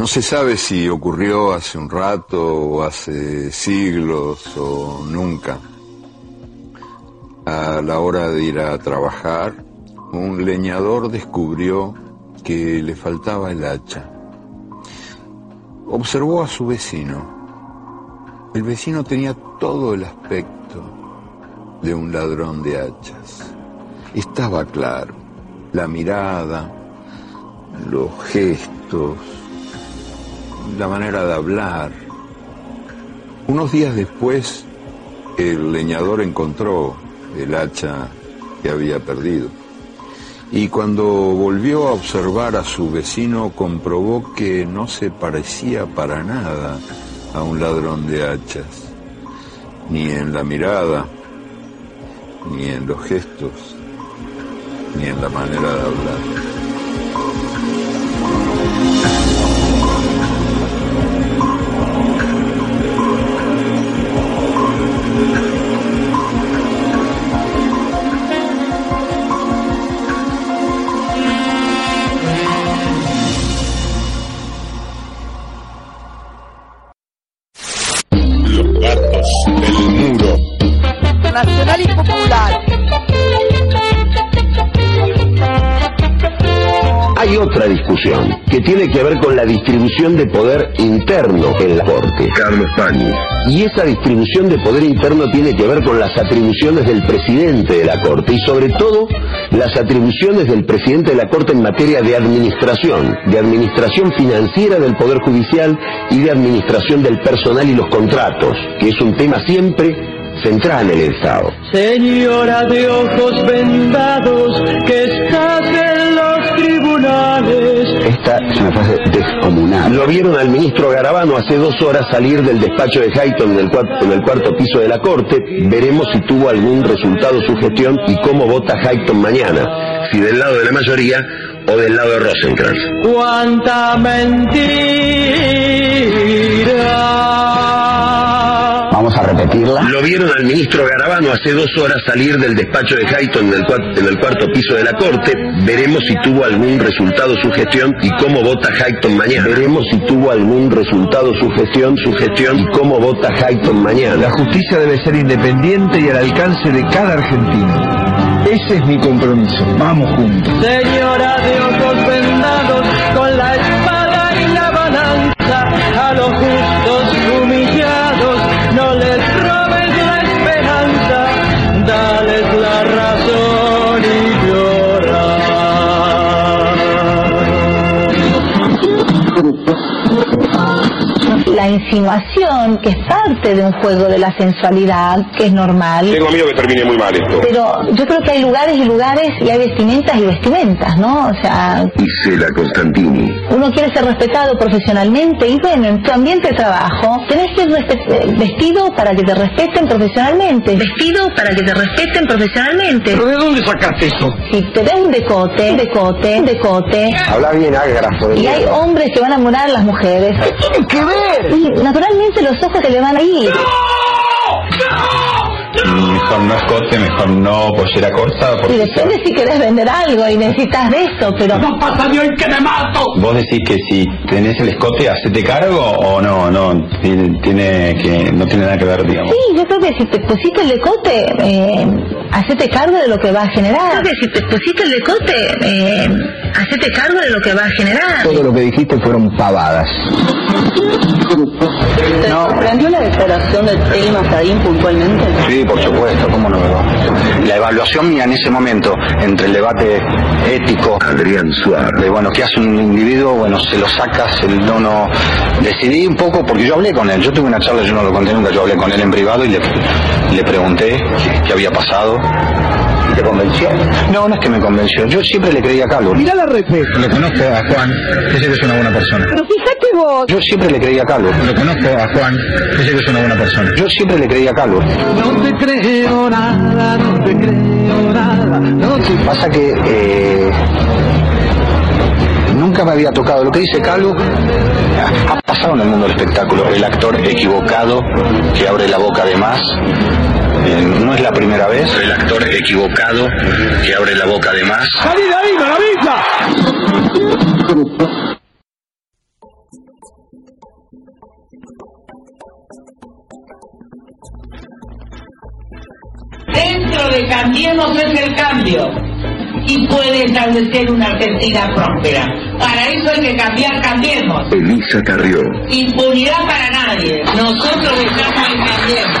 No se sabe si ocurrió hace un rato o hace siglos o nunca. A la hora de ir a trabajar, un leñador descubrió que le faltaba el hacha. Observó a su vecino. El vecino tenía todo el aspecto de un ladrón de hachas. Estaba claro, la mirada, los gestos, la manera de hablar. Unos días después, el leñador encontró el hacha que había perdido. Y cuando volvió a observar a su vecino, comprobó que no se parecía para nada a un ladrón de hachas, ni en la mirada, ni en los gestos, ni en la manera de hablar. muro. Nacional y popular. Que tiene que ver con la distribución de poder interno en la Corte. Carlos Pañi. Y esa distribución de poder interno tiene que ver con las atribuciones del presidente de la Corte y sobre todo las atribuciones del presidente de la Corte en materia de administración, de administración financiera del Poder Judicial y de administración del personal y los contratos, que es un tema siempre central en el Estado. Señora de ojos vendados, que estás en. Esta es una frase descomunal. Lo vieron al ministro Garabano hace dos horas salir del despacho de Hayton en el, cuarto, en el cuarto piso de la Corte. Veremos si tuvo algún resultado su gestión y cómo vota Hayton mañana. Si del lado de la mayoría o del lado de Rosenkrantz. ¡Cuánta mentira! Repetirla. Lo vieron al ministro Garabano hace dos horas salir del despacho de Hayton en el, en el cuarto piso de la Corte. Veremos si tuvo algún resultado su gestión y cómo vota Hayton mañana. Veremos si tuvo algún resultado su gestión, su gestión y cómo vota Hayton mañana. La justicia debe ser independiente y al alcance de cada argentino. Ese es mi compromiso. Vamos juntos. Señora de insinuación, que es parte de un juego de la sensualidad, que es normal. Tengo miedo que termine muy mal esto. Pero yo creo que hay lugares y lugares y hay vestimentas y vestimentas, ¿no? O sea... Isela Constantini. Uno quiere ser respetado profesionalmente y bueno, en tu ambiente de trabajo tenés que ir vestido para que te respeten profesionalmente. Vestido para que te respeten profesionalmente. ¿Pero de dónde sacaste eso? Si te ves un decote, decote, decote. Habla bien ágrafo. Y hay hombres que van a morar a las mujeres. ¿Qué tienen que ver? Y naturalmente los ojos se le van a ir. Mejor no escote, mejor no pollera corta. Y depende si querés vender algo y necesitas de eso, pero... ¡No pasa ni hoy que me mato! ¿Vos decís que si tenés el escote, hacete cargo o no? No tiene, tiene que no tiene nada que ver, digamos. Sí, yo creo que si te pusiste el decote, eh, hacete cargo de lo que va a generar. Yo creo que si te pusiste el decote, eh, hacete cargo de lo que va a generar. Todo lo que dijiste fueron pavadas. ¿Te sorprendió la declaración de Telma Sadín puntualmente? Sí, por supuesto, cómo no. La evaluación mía en ese momento, entre el debate ético, Adrián Suárez, de bueno, ¿qué hace un individuo? Bueno, se lo sacas, el no, no. Decidí un poco, porque yo hablé con él, yo tuve una charla, yo no lo conté nunca, yo hablé con él en privado y le, le pregunté qué, qué había pasado. ¿Y te convenció? No, no es que me convenció, yo siempre le creía a Calvo. Mirá la refe. Lo conozco a Juan, que sé que es una buena persona. Pero fíjate vos. Yo siempre le creía a Calvo. Lo conozco a Juan, que sé que es una buena persona. Yo siempre le creía a Calvo. No te creo nada, no te creo nada, no te Pasa que eh, nunca me había tocado. Lo que dice Calvo ha pasado en el mundo del espectáculo. El actor equivocado que abre la boca de más. Eh, no es la primera vez. El actor equivocado que abre la boca de más. ¡Salí de ahí, maravilla! De Cambiemos es el cambio y puede establecer una Argentina próspera. Para eso hay que cambiar, cambiemos. Elisa Carrió. Impunidad para nadie. Nosotros estamos en Cambiemos.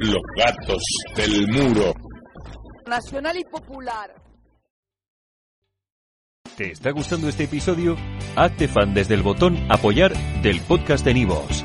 Los gatos del muro. Nacional y popular. ¿Te está gustando este episodio? Hazte fan desde el botón Apoyar del podcast de Nivos.